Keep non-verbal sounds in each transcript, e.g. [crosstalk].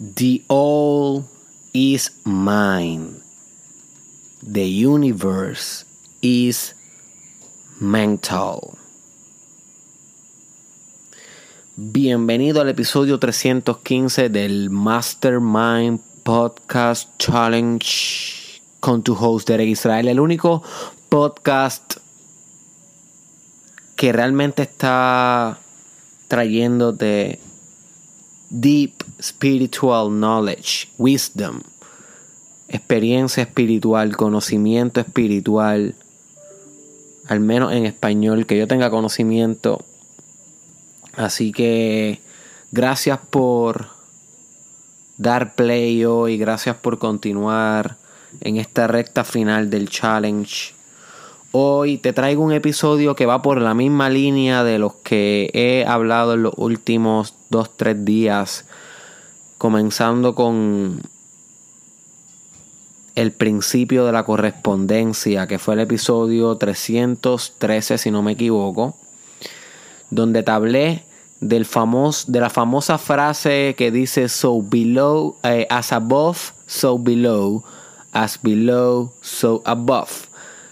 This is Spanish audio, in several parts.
The all is mine. The universe is mental. Bienvenido al episodio 315 del Mastermind Podcast Challenge con tu host Derek Israel, el único podcast que realmente está trayéndote deep spiritual knowledge, wisdom, experiencia espiritual, conocimiento espiritual, al menos en español, que yo tenga conocimiento. Así que gracias por dar play hoy, gracias por continuar en esta recta final del challenge. Hoy te traigo un episodio que va por la misma línea de los que he hablado en los últimos 2-3 días, comenzando con el principio de la correspondencia, que fue el episodio 313, si no me equivoco, donde te hablé del famoso, de la famosa frase que dice so below, eh, as above, so below, as below, so above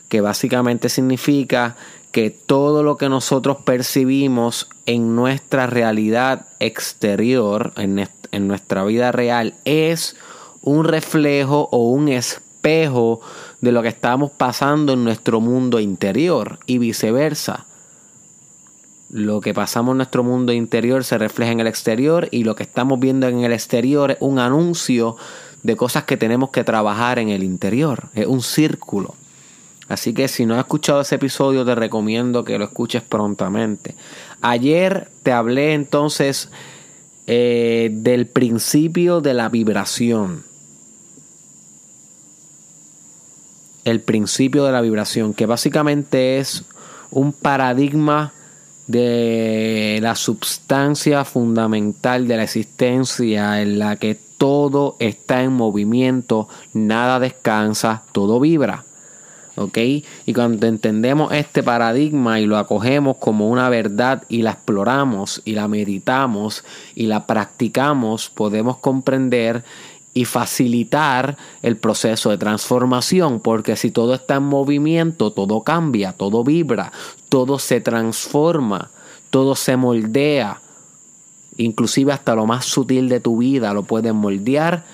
que básicamente significa que todo lo que nosotros percibimos en nuestra realidad exterior, en, nuestra vida real, es un reflejo o un espejo de lo que estamos pasando en nuestro mundo interior y viceversa. Lo que pasamos en nuestro mundo interior se refleja en el exterior y lo que estamos viendo en el exterior es un anuncio de cosas que tenemos que trabajar en el interior. Es un círculo. Así que si no has escuchado ese episodio, te recomiendo que lo escuches prontamente. Ayer te hablé entonces eh, del principio de la vibración. El principio de la vibración, que básicamente es un paradigma de la substancia fundamental de la existencia en la que todo está en movimiento, nada descansa, todo vibra. ¿Ok? Y cuando entendemos este paradigma y lo acogemos como una verdad y la exploramos y la meditamos y la practicamos, podemos comprender y facilitar el proceso de transformación, porque si todo está en movimiento, todo cambia, todo vibra, todo se transforma, todo se moldea, inclusive hasta lo más sutil de tu vida lo puedes moldear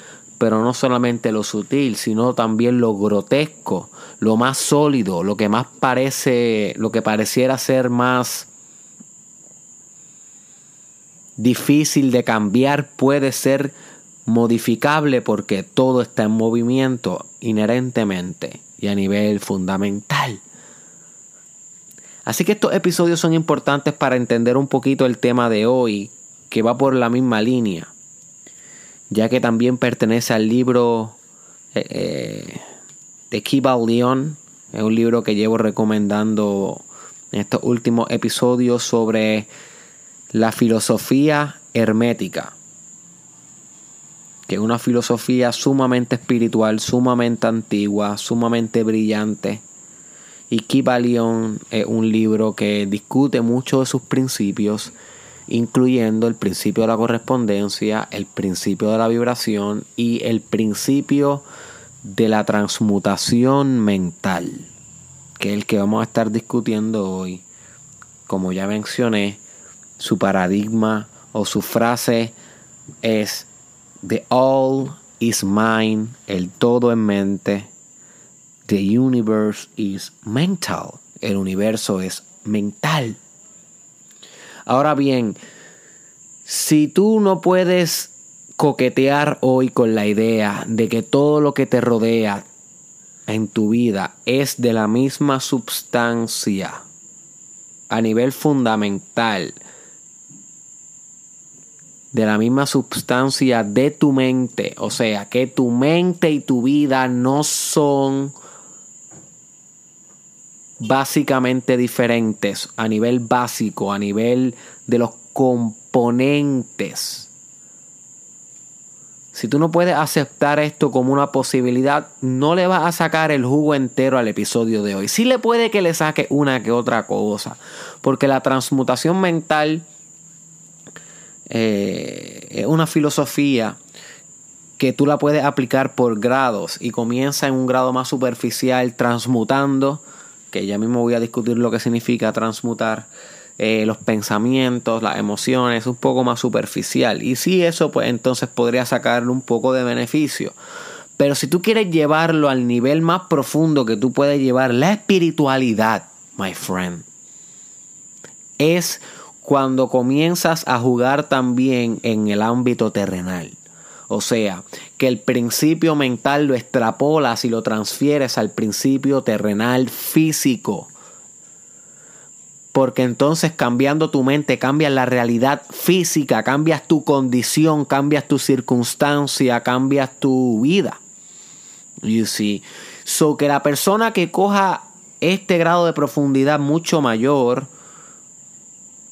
pero no solamente lo sutil, sino también lo grotesco, lo más sólido, lo que más parece, lo que pareciera ser más difícil de cambiar puede ser modificable porque todo está en movimiento inherentemente y a nivel fundamental. Así que estos episodios son importantes para entender un poquito el tema de hoy, que va por la misma línea ya que también pertenece al libro eh, eh, de Kiba. Es un libro que llevo recomendando en estos últimos episodios sobre la filosofía hermética. Que es una filosofía sumamente espiritual, sumamente antigua, sumamente brillante. Y es un libro que discute mucho de sus principios incluyendo el principio de la correspondencia, el principio de la vibración y el principio de la transmutación mental, que es el que vamos a estar discutiendo hoy. Como ya mencioné, su paradigma o su frase es The all is mine, el todo en mente. The universe is mental, el universo es mental. Ahora bien, si tú no puedes coquetear hoy con la idea de que todo lo que te rodea en tu vida es de la misma substancia a nivel fundamental, de la misma substancia de tu mente, o sea, que tu mente y tu vida no son básicamente diferentes a nivel básico, a nivel de los componentes. Si tú no puedes aceptar esto como una posibilidad, no le vas a sacar el jugo entero al episodio de hoy. Sí le puede que le saque una que otra cosa, porque la transmutación mental eh, es una filosofía que tú la puedes aplicar por grados y comienza en un grado más superficial transmutando, que ya mismo voy a discutir lo que significa transmutar eh, los pensamientos, las emociones, un poco más superficial. Y si eso, pues entonces podría sacarle un poco de beneficio. Pero si tú quieres llevarlo al nivel más profundo que tú puedes llevar, la espiritualidad, my friend, es cuando comienzas a jugar también en el ámbito terrenal. O sea, que el principio mental lo extrapolas y lo transfieres al principio terrenal físico. Porque entonces cambiando tu mente cambias la realidad física, cambias tu condición, cambias tu circunstancia, cambias tu vida. You see. So que la persona que coja este grado de profundidad mucho mayor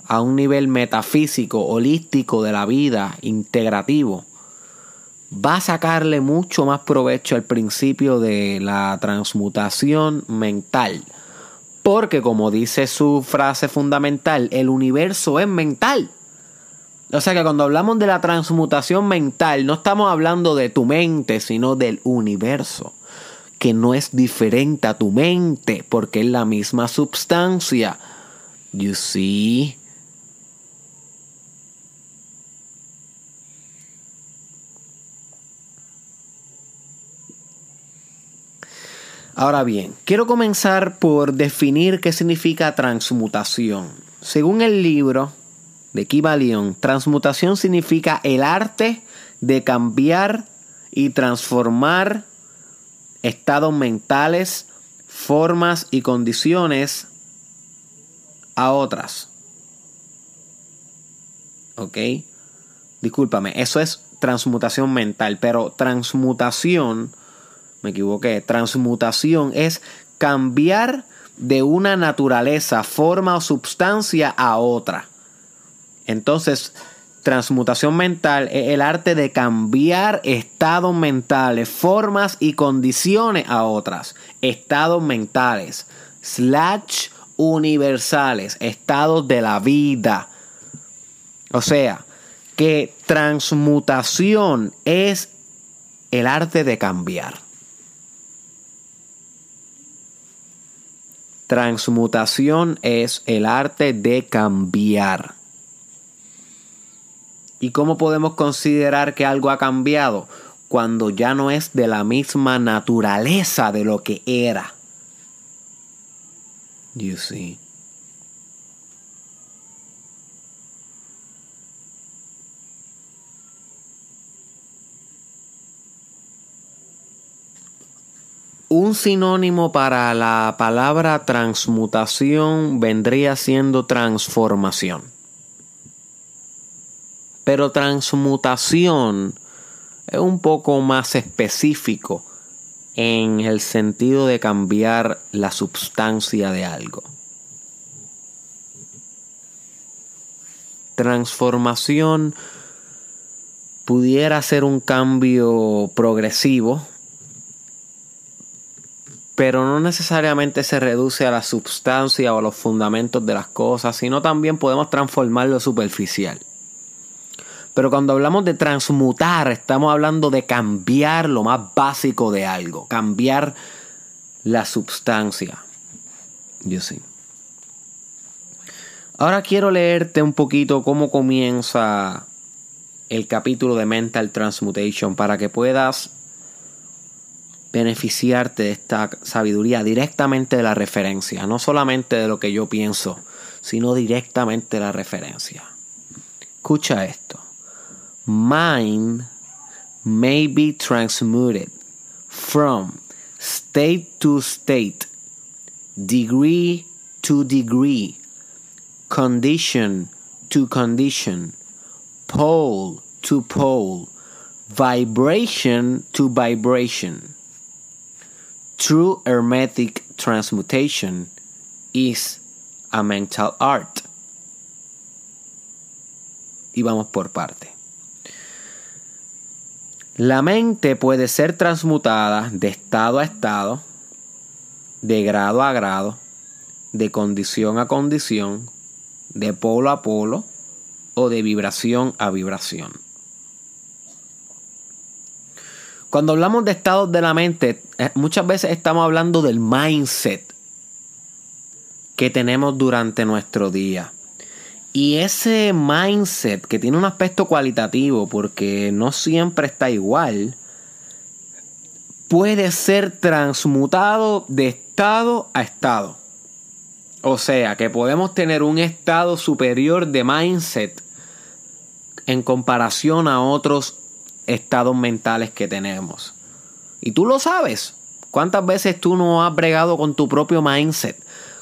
a un nivel metafísico, holístico de la vida, integrativo, va a sacarle mucho más provecho al principio de la transmutación mental. Porque como dice su frase fundamental, el universo es mental. O sea que cuando hablamos de la transmutación mental, no estamos hablando de tu mente, sino del universo, que no es diferente a tu mente, porque es la misma substancia. You see? Ahora bien, quiero comenzar por definir qué significa transmutación. Según el libro de Kibalion, transmutación significa el arte de cambiar y transformar estados mentales, formas y condiciones a otras. ¿Ok? Discúlpame, eso es transmutación mental, pero transmutación me equivoqué, transmutación es cambiar de una naturaleza, forma o sustancia a otra. Entonces, transmutación mental es el arte de cambiar estados mentales, formas y condiciones a otras. Estados mentales, slash universales, estados de la vida. O sea, que transmutación es el arte de cambiar. Transmutación es el arte de cambiar. ¿Y cómo podemos considerar que algo ha cambiado? Cuando ya no es de la misma naturaleza de lo que era. You see. Un sinónimo para la palabra transmutación vendría siendo transformación. Pero transmutación es un poco más específico en el sentido de cambiar la sustancia de algo. Transformación pudiera ser un cambio progresivo pero no necesariamente se reduce a la sustancia o a los fundamentos de las cosas, sino también podemos transformar lo superficial. Pero cuando hablamos de transmutar, estamos hablando de cambiar lo más básico de algo, cambiar la sustancia. Yo sí. Ahora quiero leerte un poquito cómo comienza el capítulo de Mental Transmutation para que puedas beneficiarte de esta sabiduría directamente de la referencia, no solamente de lo que yo pienso, sino directamente de la referencia. Escucha esto. Mind may be transmuted from state to state, degree to degree, condition to condition, pole to pole, vibration to vibration. True Hermetic Transmutation is a mental art. Y vamos por parte. La mente puede ser transmutada de estado a estado, de grado a grado, de condición a condición, de polo a polo o de vibración a vibración. Cuando hablamos de estados de la mente, eh, muchas veces estamos hablando del mindset que tenemos durante nuestro día. Y ese mindset que tiene un aspecto cualitativo porque no siempre está igual, puede ser transmutado de estado a estado. O sea, que podemos tener un estado superior de mindset en comparación a otros estados mentales que tenemos. Y tú lo sabes. ¿Cuántas veces tú no has bregado con tu propio mindset?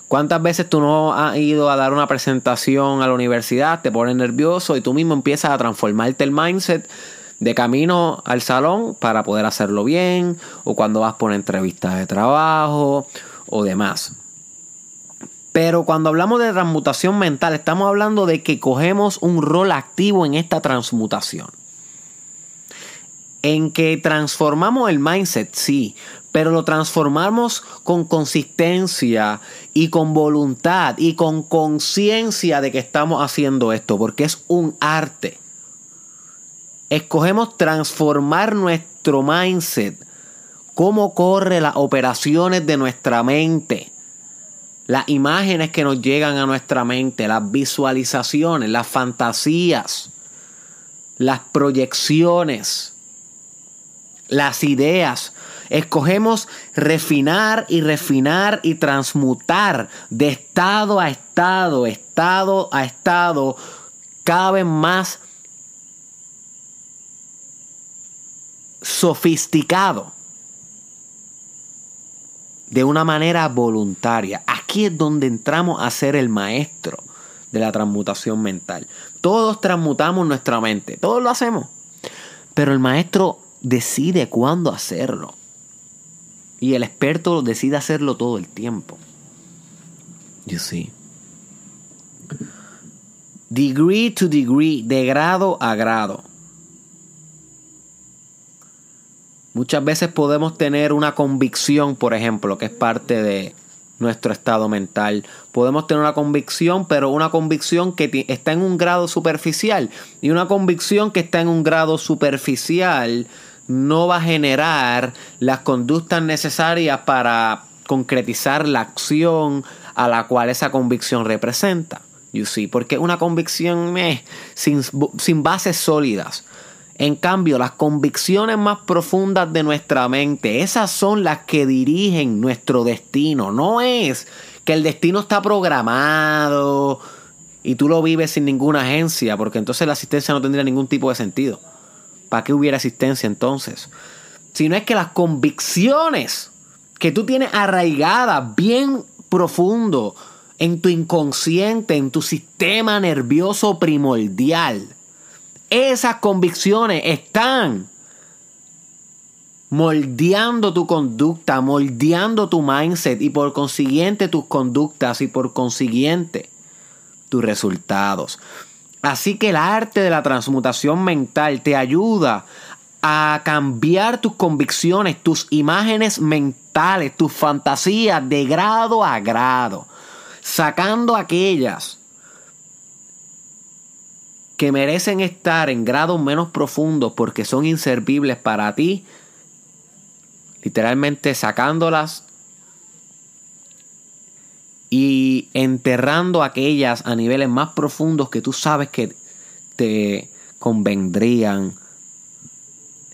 ¿Cuántas veces tú no has ido a dar una presentación a la universidad, te pones nervioso y tú mismo empiezas a transformarte el mindset de camino al salón para poder hacerlo bien o cuando vas por entrevistas de trabajo o demás? Pero cuando hablamos de transmutación mental, estamos hablando de que cogemos un rol activo en esta transmutación. En que transformamos el mindset, sí, pero lo transformamos con consistencia y con voluntad y con conciencia de que estamos haciendo esto, porque es un arte. Escogemos transformar nuestro mindset, cómo corre las operaciones de nuestra mente, las imágenes que nos llegan a nuestra mente, las visualizaciones, las fantasías, las proyecciones, las ideas Escogemos refinar y refinar y transmutar de estado a estado, estado a estado, cada vez más sofisticado de una manera voluntaria. Aquí es donde entramos a ser el maestro de la transmutación mental. Todos transmutamos nuestra mente, todos lo hacemos, pero el maestro decide cuándo hacerlo. Y el experto decide hacerlo todo el tiempo. You see. Degree to degree, de grado a grado. Muchas veces podemos tener una convicción, por ejemplo, que es parte de nuestro estado mental. Podemos tener una convicción, pero una convicción que está en un grado superficial. Y una convicción que está en un grado superficial no va a generar las conductas necesarias para concretizar la acción a la cual esa convicción representa. You see, porque una convicción es sin, sin bases sólidas. En cambio, las convicciones más profundas de nuestra mente, esas son las que dirigen nuestro destino. No es que el destino está programado y tú lo vives sin ninguna agencia, porque entonces la asistencia no tendría ningún tipo de sentido. ¿Para qué hubiera asistencia entonces? Sino es que las convicciones que tú tienes arraigadas bien profundo en tu inconsciente, en tu sistema nervioso primordial, esas convicciones están moldeando tu conducta, moldeando tu mindset y por consiguiente tus conductas y por consiguiente tus resultados. Así que el arte de la transmutación mental te ayuda a cambiar tus convicciones, tus imágenes mentales, tus fantasías de grado a grado, sacando aquellas que merecen estar en grados menos profundos porque son inservibles para ti, literalmente sacándolas y enterrando aquellas a niveles más profundos que tú sabes que te convendrían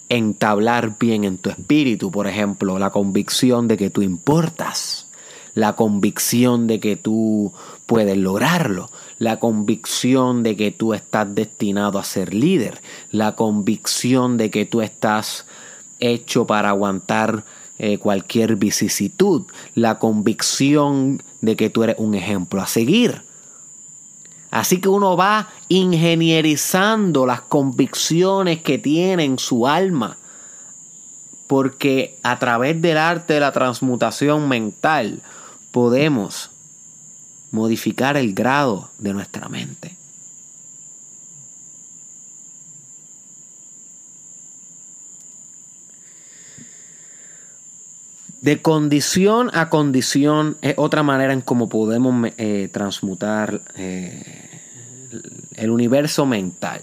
entablar bien en tu espíritu, por ejemplo, la convicción de que tú importas, la convicción de que tú puedes lograrlo, la convicción de que tú estás destinado a ser líder, la convicción de que tú estás hecho para aguantar eh, cualquier vicisitud, la convicción de que tú eres un ejemplo a seguir. Así que uno va ingenierizando las convicciones que tiene en su alma, porque a través del arte de la transmutación mental podemos modificar el grado de nuestra mente. De condición a condición es otra manera en cómo podemos eh, transmutar eh, el universo mental.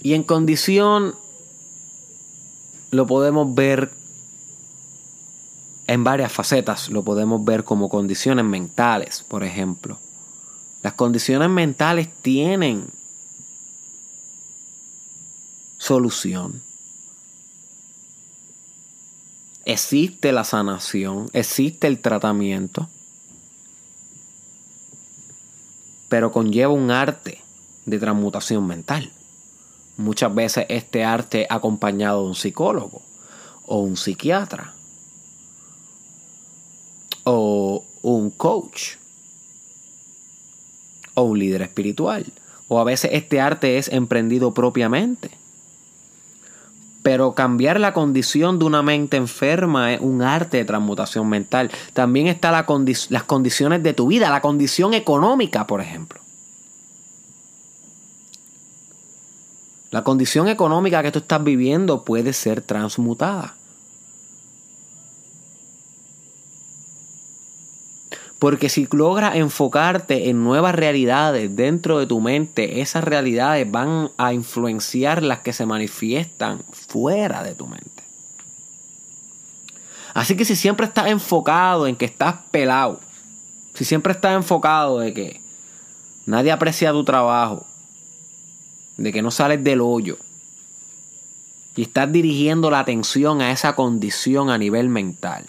Y en condición lo podemos ver en varias facetas. Lo podemos ver como condiciones mentales, por ejemplo. Las condiciones mentales tienen solución. Existe la sanación, existe el tratamiento, pero conlleva un arte de transmutación mental. Muchas veces este arte acompañado de un psicólogo o un psiquiatra o un coach o un líder espiritual. O a veces este arte es emprendido propiamente. Pero cambiar la condición de una mente enferma es un arte de transmutación mental. También están la las condiciones de tu vida, la condición económica, por ejemplo. La condición económica que tú estás viviendo puede ser transmutada. Porque si logras enfocarte en nuevas realidades dentro de tu mente, esas realidades van a influenciar las que se manifiestan fuera de tu mente. Así que si siempre estás enfocado en que estás pelado, si siempre estás enfocado de que nadie aprecia tu trabajo, de que no sales del hoyo, y estás dirigiendo la atención a esa condición a nivel mental,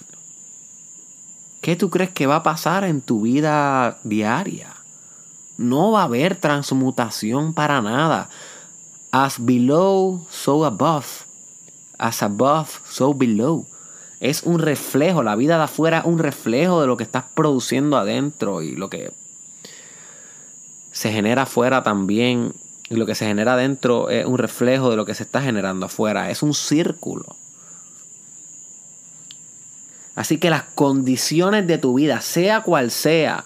¿Qué tú crees que va a pasar en tu vida diaria? No va a haber transmutación para nada. As below, so above. As above, so below. Es un reflejo, la vida de afuera es un reflejo de lo que estás produciendo adentro y lo que se genera afuera también. Y lo que se genera adentro es un reflejo de lo que se está generando afuera. Es un círculo. Así que las condiciones de tu vida, sea cual sea,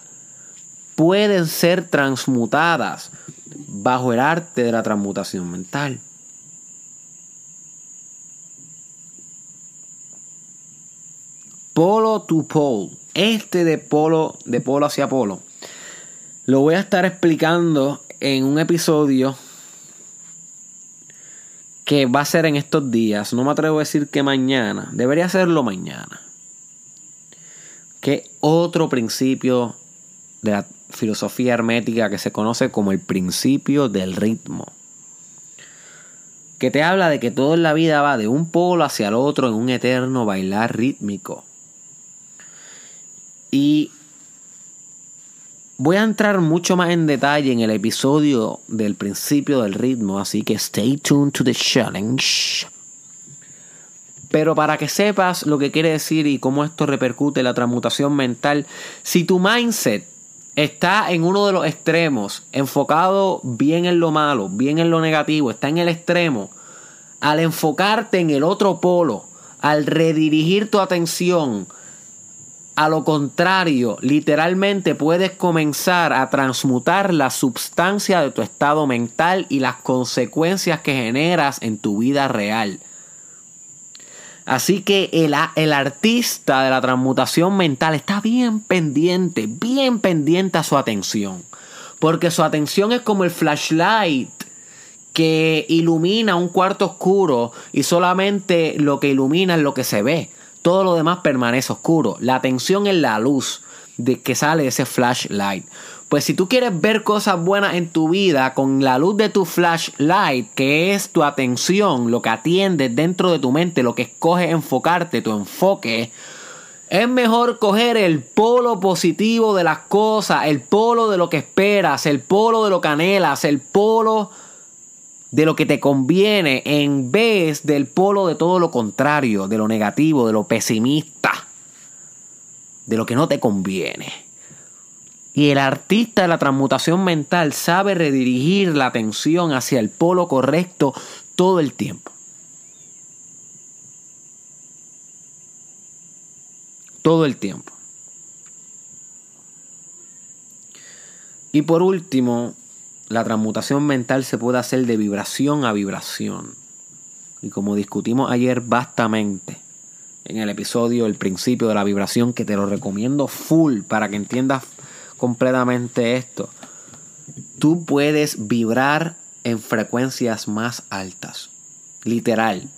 pueden ser transmutadas bajo el arte de la transmutación mental. Polo to pole, este de polo, de polo hacia polo, lo voy a estar explicando en un episodio que va a ser en estos días. No me atrevo a decir que mañana, debería serlo mañana que otro principio de la filosofía hermética que se conoce como el principio del ritmo. Que te habla de que todo en la vida va de un polo hacia el otro en un eterno bailar rítmico. Y voy a entrar mucho más en detalle en el episodio del principio del ritmo, así que stay tuned to the challenge. Pero para que sepas lo que quiere decir y cómo esto repercute en la transmutación mental, si tu mindset está en uno de los extremos, enfocado bien en lo malo, bien en lo negativo, está en el extremo, al enfocarte en el otro polo, al redirigir tu atención a lo contrario, literalmente puedes comenzar a transmutar la sustancia de tu estado mental y las consecuencias que generas en tu vida real. Así que el, el, artista de la transmutación mental está bien pendiente, bien pendiente a su atención. Porque su atención es como el flashlight que ilumina un cuarto oscuro y solamente lo que ilumina es lo que se ve. Todo lo demás permanece oscuro. La atención es la luz de que sale ese flashlight. Pues si tú quieres ver cosas buenas en tu vida con la luz de tu flashlight, que es tu atención, lo que atiende dentro de tu mente, lo que escoge enfocarte, tu enfoque, es mejor coger el polo positivo de las cosas, el polo de lo que esperas, el polo de lo que anhelas, el polo de lo que te conviene, en vez del polo de todo lo contrario, de lo negativo, de lo pesimista, de lo que no te conviene. Y el artista de la transmutación mental sabe redirigir la atención hacia el polo correcto todo el tiempo. Todo el tiempo. Y por último, la transmutación mental se puede hacer de vibración a vibración. Y como discutimos ayer vastamente en el episodio El principio de la vibración, que te lo recomiendo full para que entiendas completamente esto. Tú puedes vibrar en frecuencias más altas. Literal.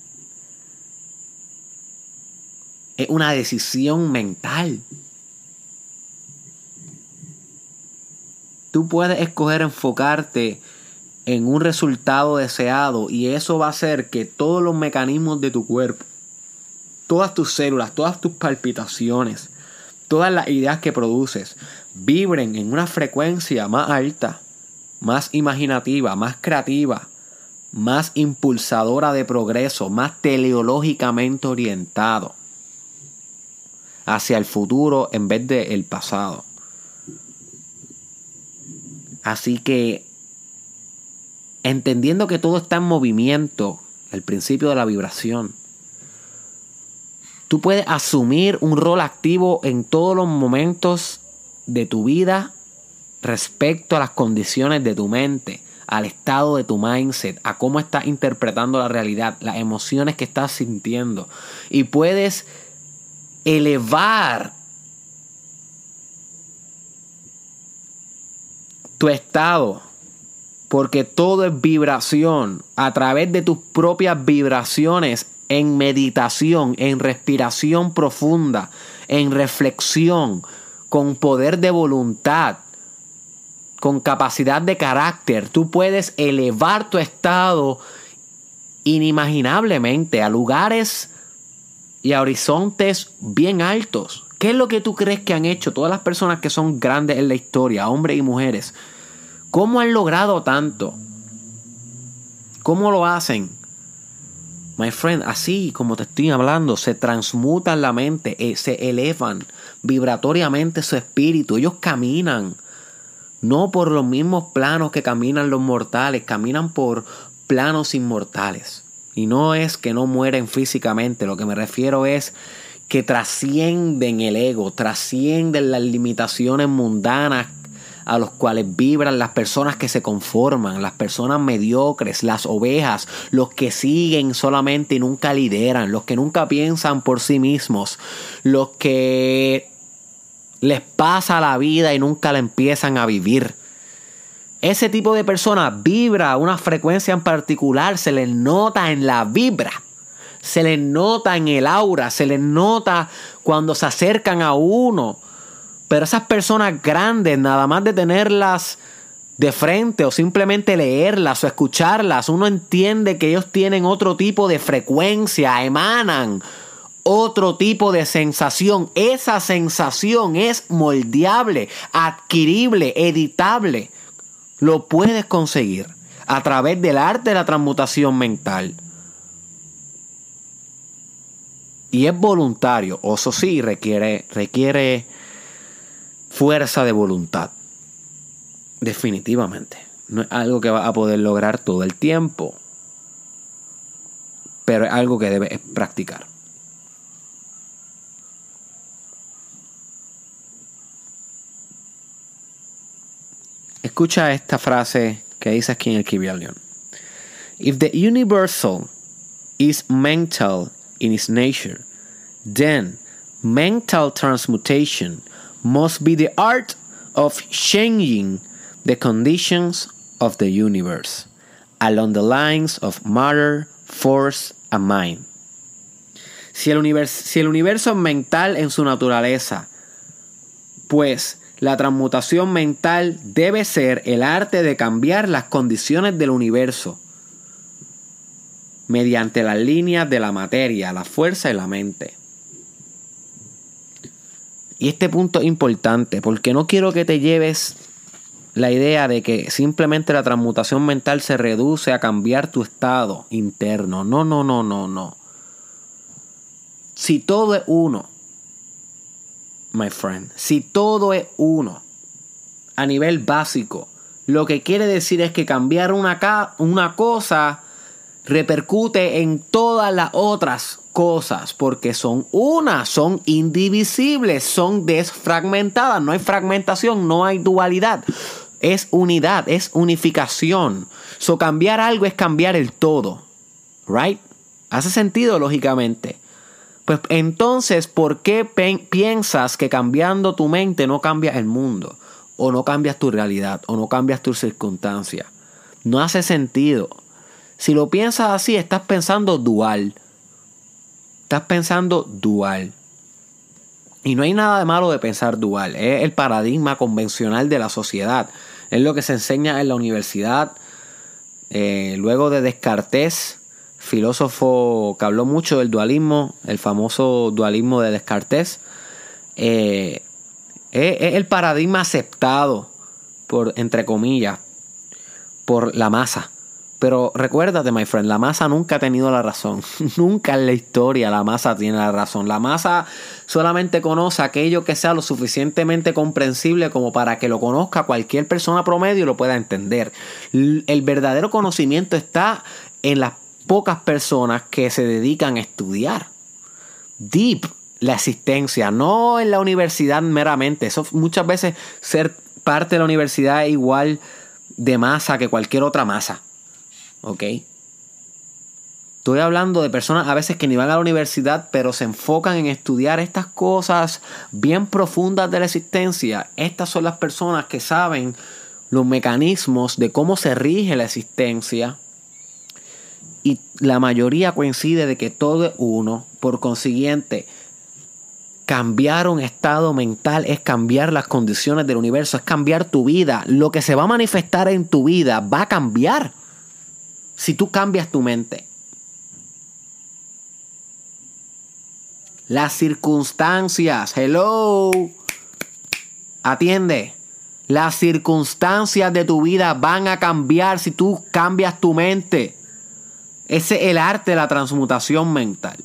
Es una decisión mental. Tú puedes escoger enfocarte en un resultado deseado y eso va a hacer que todos los mecanismos de tu cuerpo, todas tus células, todas tus palpitaciones, todas las ideas que produces vibren en una frecuencia más alta, más imaginativa, más creativa, más impulsadora de progreso, más teleológicamente orientado hacia el futuro en vez del el pasado. Así que, entendiendo que todo está en movimiento, el principio de la vibración, tú puedes asumir un rol activo en todos los momentos de tu vida respecto a las condiciones de tu mente, al estado de tu mindset, a cómo estás interpretando la realidad, las emociones que estás sintiendo. Y puedes elevar tu estado, porque todo es vibración, a través de tus propias vibraciones en meditación, en respiración profunda, en reflexión, con poder de voluntad, con capacidad de carácter, tú puedes elevar tu estado inimaginablemente a lugares y a horizontes bien altos. ¿Qué es lo que tú crees que han hecho todas las personas que son grandes en la historia, hombres y mujeres? ¿Cómo han logrado tanto? ¿Cómo lo hacen? My friend, así como te estoy hablando, se transmutan la mente, eh, se elevan vibratoriamente su espíritu. Ellos caminan, no por los mismos planos que caminan los mortales, caminan por planos inmortales. Y no es que no mueren físicamente, lo que me refiero es que trascienden el ego, trascienden las limitaciones mundanas a los cuales vibran las personas que se conforman, las personas mediocres, las ovejas, los que siguen solamente y nunca lideran, los que nunca piensan por sí mismos, los que les pasa la vida y nunca la empiezan a vivir. Ese tipo de persona vibra a una frecuencia en particular, se les nota en la vibra, se les nota en el aura, se les nota cuando se acercan a uno pero esas personas grandes, nada más de tenerlas de frente o simplemente leerlas o escucharlas, uno entiende que ellos tienen otro tipo de frecuencia, emanan otro tipo de sensación. Esa sensación es moldeable, adquirible, editable. Lo puedes conseguir a través del arte de la transmutación mental. Y es voluntario, o eso sí, requiere, requiere fuerza de voluntad. Definitivamente. No es algo que va a poder lograr todo el tiempo. Pero es algo que debes practicar. Escucha esta frase que dice aquí en el Kibalion. If the universal is mental in its nature, then mental transmutation must be the art of changing the conditions of the universe along the lines of matter, force, and mind. Si el, universo, si el universo es mental en su naturaleza, pues la transmutación mental debe ser el arte de cambiar las condiciones del universo mediante las líneas de la materia, la fuerza y la mente. Y este punto es importante porque no quiero que te lleves la idea de que simplemente la transmutación mental se reduce a cambiar tu estado interno. No, no, no, no, no. Si todo es uno, my friend, si todo es uno a nivel básico, lo que quiere decir es que cambiar una, una cosa repercute en todas las otras cosas porque son una, son indivisibles, son desfragmentadas, no hay fragmentación, no hay dualidad. Es unidad, es unificación. So cambiar algo es cambiar el todo. Right? Hace sentido lógicamente. Pues entonces, ¿por qué piensas que cambiando tu mente no cambias el mundo? O no cambias tu realidad, o no cambias tus circunstancias. No hace sentido. Si lo piensas así, estás pensando dual. Estás pensando dual. Y no hay nada de malo de pensar dual. Es el paradigma convencional de la sociedad. Es lo que se enseña en la universidad. Eh, luego de Descartes, filósofo que habló mucho del dualismo, el famoso dualismo de Descartes, eh, es, el paradigma aceptado por, entre comillas, por la masa. Pero recuérdate, my friend, la masa nunca ha tenido la razón. [laughs] nunca en la historia la masa tiene la razón. La masa solamente conoce aquello que sea lo suficientemente comprensible como para que lo conozca cualquier persona promedio y lo pueda entender. El verdadero conocimiento está en las pocas personas que se dedican a estudiar. Deep la existencia, no en la universidad meramente. Eso muchas veces ser parte de la universidad es igual de masa que cualquier otra masa. ¿Ok? Estoy hablando de personas a veces que ni van a la universidad, pero se enfocan en estudiar estas cosas bien profundas de la existencia. Estas son las personas que saben los mecanismos de cómo se rige la existencia. Y la mayoría coincide de que todo es uno. Por consiguiente, cambiar un estado mental es cambiar las condiciones del universo, es cambiar tu vida. Lo que se va a manifestar en tu vida va a cambiar si tú cambias tu mente. Las circunstancias, hello, atiende. Las circunstancias de tu vida van a cambiar si tú cambias tu mente. Ese es el arte de la transmutación mental.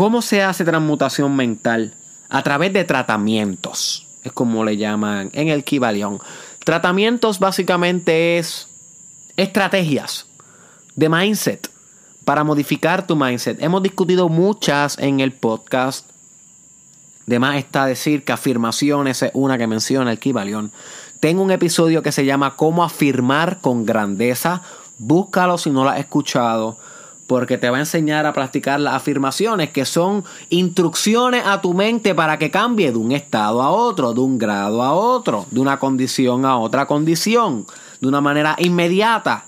¿Cómo se hace transmutación mental? A través de tratamientos. Es como le llaman en el Kibalión. Tratamientos básicamente es estrategias de mindset para modificar tu mindset. Hemos discutido muchas en el podcast. De más está decir que afirmaciones es una que menciona el Kibalión. Tengo un episodio que se llama Cómo afirmar con grandeza. Búscalo si no lo has escuchado porque te va a enseñar a practicar las afirmaciones que son instrucciones a tu mente para que cambie de un estado a otro, de un grado a otro, de una condición a otra condición, de una manera inmediata.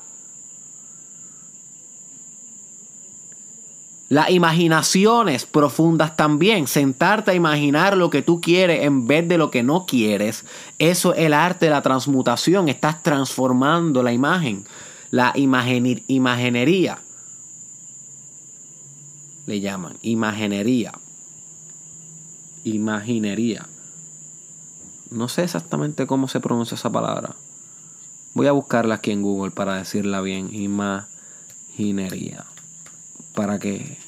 Las imaginaciones profundas también, sentarte a imaginar lo que tú quieres en vez de lo que no quieres, eso es el arte de la transmutación, estás transformando la imagen, la imaginería le llaman. Imaginería. Imaginería. No sé exactamente cómo se pronuncia esa palabra. Voy a buscarla aquí en Google para decirla bien. Imaginería. Para que.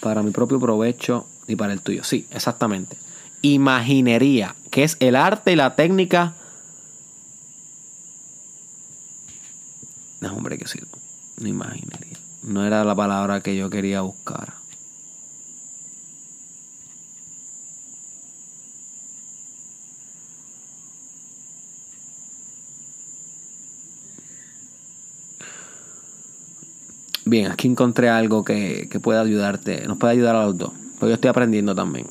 Para mi propio provecho y para el tuyo. Sí, exactamente. Imaginería. Que es el arte y la técnica. No, hombre, que sí. Imaginería. No era la palabra que yo quería buscar. Bien, aquí encontré algo que, que puede ayudarte, nos puede ayudar a los dos. Porque yo estoy aprendiendo también.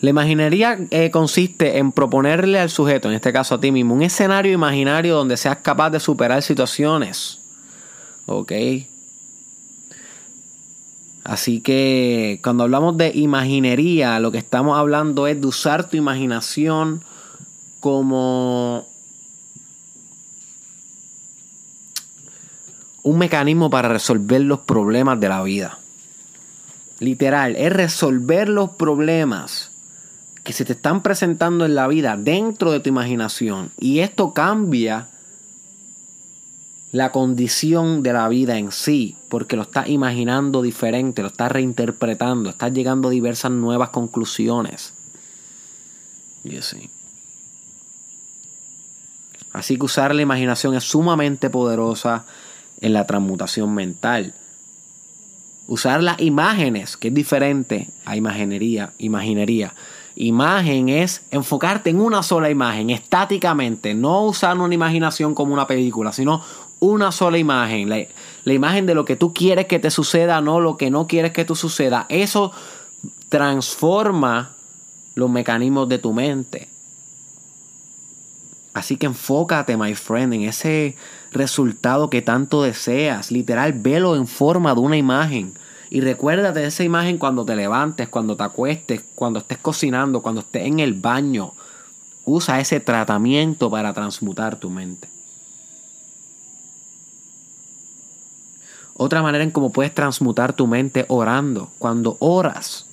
La imaginería eh, consiste en proponerle al sujeto, en este caso a ti mismo, un escenario imaginario donde seas capaz de superar situaciones. ¿Ok? Así que cuando hablamos de imaginería, lo que estamos hablando es de usar tu imaginación como un mecanismo para resolver los problemas de la vida. Literal, es resolver los problemas que se te están presentando en la vida dentro de tu imaginación y esto cambia la condición de la vida en sí, porque lo estás imaginando diferente, lo estás reinterpretando, estás llegando a diversas nuevas conclusiones. Y así. Así que usar la imaginación es sumamente poderosa en la transmutación mental. Usar las imágenes, que es diferente a imaginería, imaginería imagen es enfocarte en una sola imagen, estáticamente, no usar una imaginación como una película, sino una sola imagen, la, la, imagen de lo que tú quieres que te suceda, no lo que no quieres que tú suceda. Eso transforma los mecanismos de tu mente. Así que enfócate, my friend, en ese resultado que tanto deseas. Literal, velo en forma de una imagen. Y recuérdate de esa imagen cuando te levantes, cuando te acuestes, cuando estés cocinando, cuando estés en el baño. Usa ese tratamiento para transmutar tu mente. Otra manera en cómo puedes transmutar tu mente orando. Cuando oras.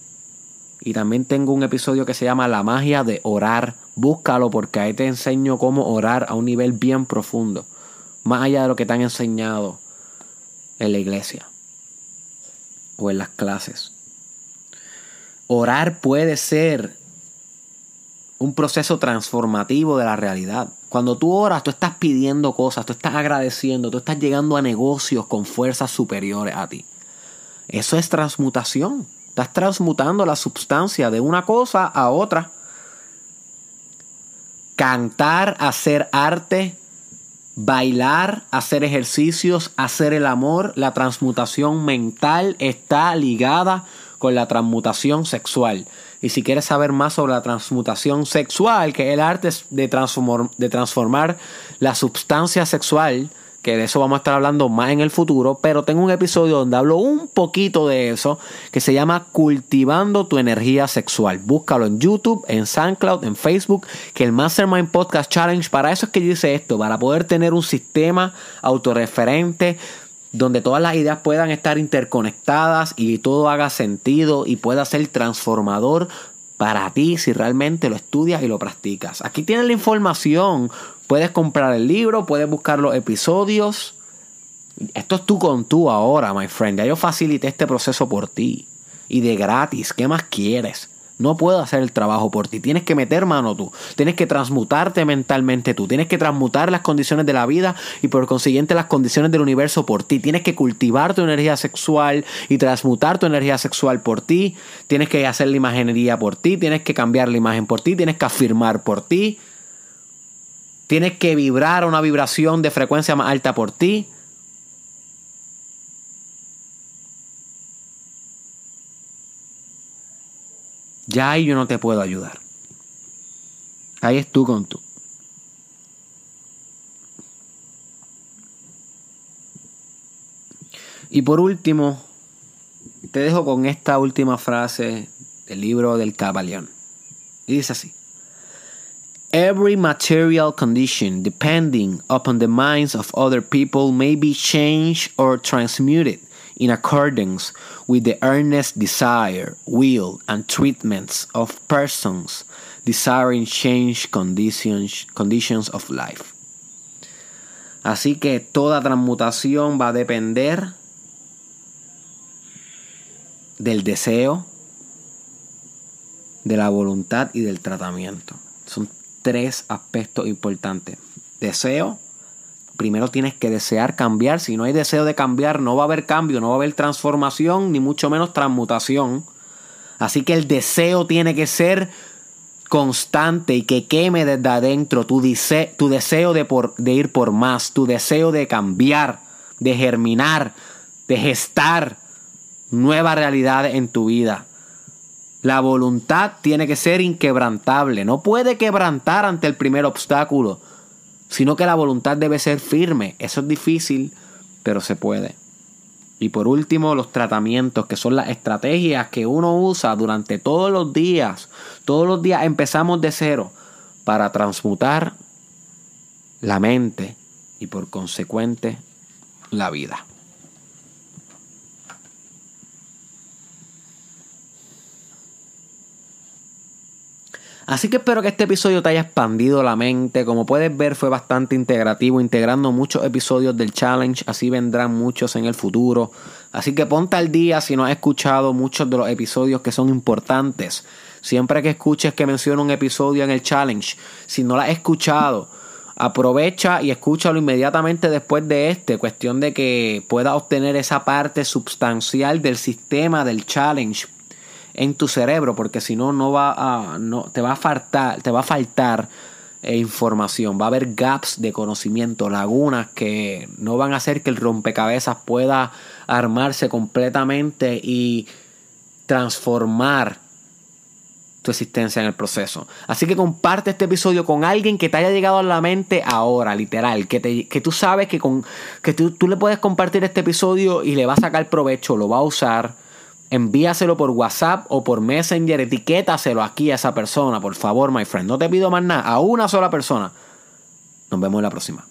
Y también tengo un episodio que se llama La magia de orar. Búscalo porque ahí te enseño cómo orar a un nivel bien profundo. Más allá de lo que te han enseñado en la iglesia o en las clases. Orar puede ser un proceso transformativo de la realidad. Cuando tú oras, tú estás pidiendo cosas, tú estás agradeciendo, tú estás llegando a negocios con fuerzas superiores a ti. Eso es transmutación. Estás transmutando la sustancia de una cosa a otra. Cantar, hacer arte, Bailar, hacer ejercicios, hacer el amor, la transmutación mental está ligada con la transmutación sexual. Y si quieres saber más sobre la transmutación sexual, que es el arte de, de transformar la sustancia sexual, que de eso vamos a estar hablando más en el futuro, pero tengo un episodio donde hablo un poquito de eso, que se llama Cultivando tu energía sexual. Búscalo en YouTube, en SoundCloud, en Facebook, que el Mastermind Podcast Challenge, para eso es que yo hice esto, para poder tener un sistema autorreferente donde todas las ideas puedan estar interconectadas y todo haga sentido y pueda ser transformador para ti si realmente lo estudias y lo practicas. Aquí tienes la información Puedes comprar el libro, puedes buscar los episodios. Esto es tú con tú ahora, my friend. Ya yo facilité este proceso por ti. Y de gratis. ¿Qué más quieres? No puedo hacer el trabajo por ti. Tienes que meter mano tú. Tienes que transmutarte mentalmente tú. Tienes que transmutar las condiciones de la vida y por consiguiente las condiciones del universo por ti. Tienes que cultivar tu energía sexual y transmutar tu energía sexual por ti. Tienes que hacer la imaginería por ti. Tienes que cambiar la imagen por ti. Tienes que afirmar por ti. Tienes que vibrar una vibración de frecuencia más alta por ti. Ya ahí yo no te puedo ayudar. Ahí es tú con tú. Y por último, te dejo con esta última frase del libro del Caballón. Y dice así. Every material condition, depending upon the minds of other people, may be changed or transmuted in accordance with the earnest desire, will, and treatments of persons desiring change conditions, conditions of life. Así que toda transmutación va a depender del deseo, de la voluntad y del tratamiento. Son tres aspectos importantes. Deseo. Primero tienes que desear cambiar. Si no hay deseo de cambiar, no va a haber cambio, no va a haber transformación, ni mucho menos transmutación. Así que el deseo tiene que ser constante y que queme desde adentro tu, tu deseo de, de ir por más, tu deseo de cambiar, de germinar, de gestar nuevas realidades en tu vida. La voluntad tiene que ser inquebrantable. No puede quebrantar ante el primer obstáculo, sino que la voluntad debe ser firme. Eso es difícil, pero se puede. Y por último, los tratamientos, que son las estrategias que uno usa durante todos los días. Todos los días empezamos de cero para transmutar la mente y por consecuente la vida. Así que espero que este episodio te haya expandido la mente. Como puedes ver fue bastante integrativo, integrando muchos episodios del challenge. Así vendrán muchos en el futuro. Así que ponte al día si no has escuchado muchos de los episodios que son importantes. Siempre que escuches que menciono un episodio en el challenge, si no lo has escuchado, aprovecha y escúchalo inmediatamente después de este. Cuestión de que puedas obtener esa parte sustancial del sistema del challenge en tu cerebro, porque si no, no va a, no, te va a faltar, te va a faltar eh, información, va a haber gaps de conocimiento, lagunas que no van a hacer que el rompecabezas pueda armarse completamente y transformar tu existencia en el proceso. Así que comparte este episodio con alguien que te haya llegado a la mente ahora, literal, que, te, que tú sabes que, con, que tú, tú le puedes compartir este episodio y le va a sacar provecho, lo va a usar envíaselo por WhatsApp o por Messenger, etiquétaselo aquí a esa persona, por favor, my friend. No te pido más nada, a una sola persona. Nos vemos en la próxima.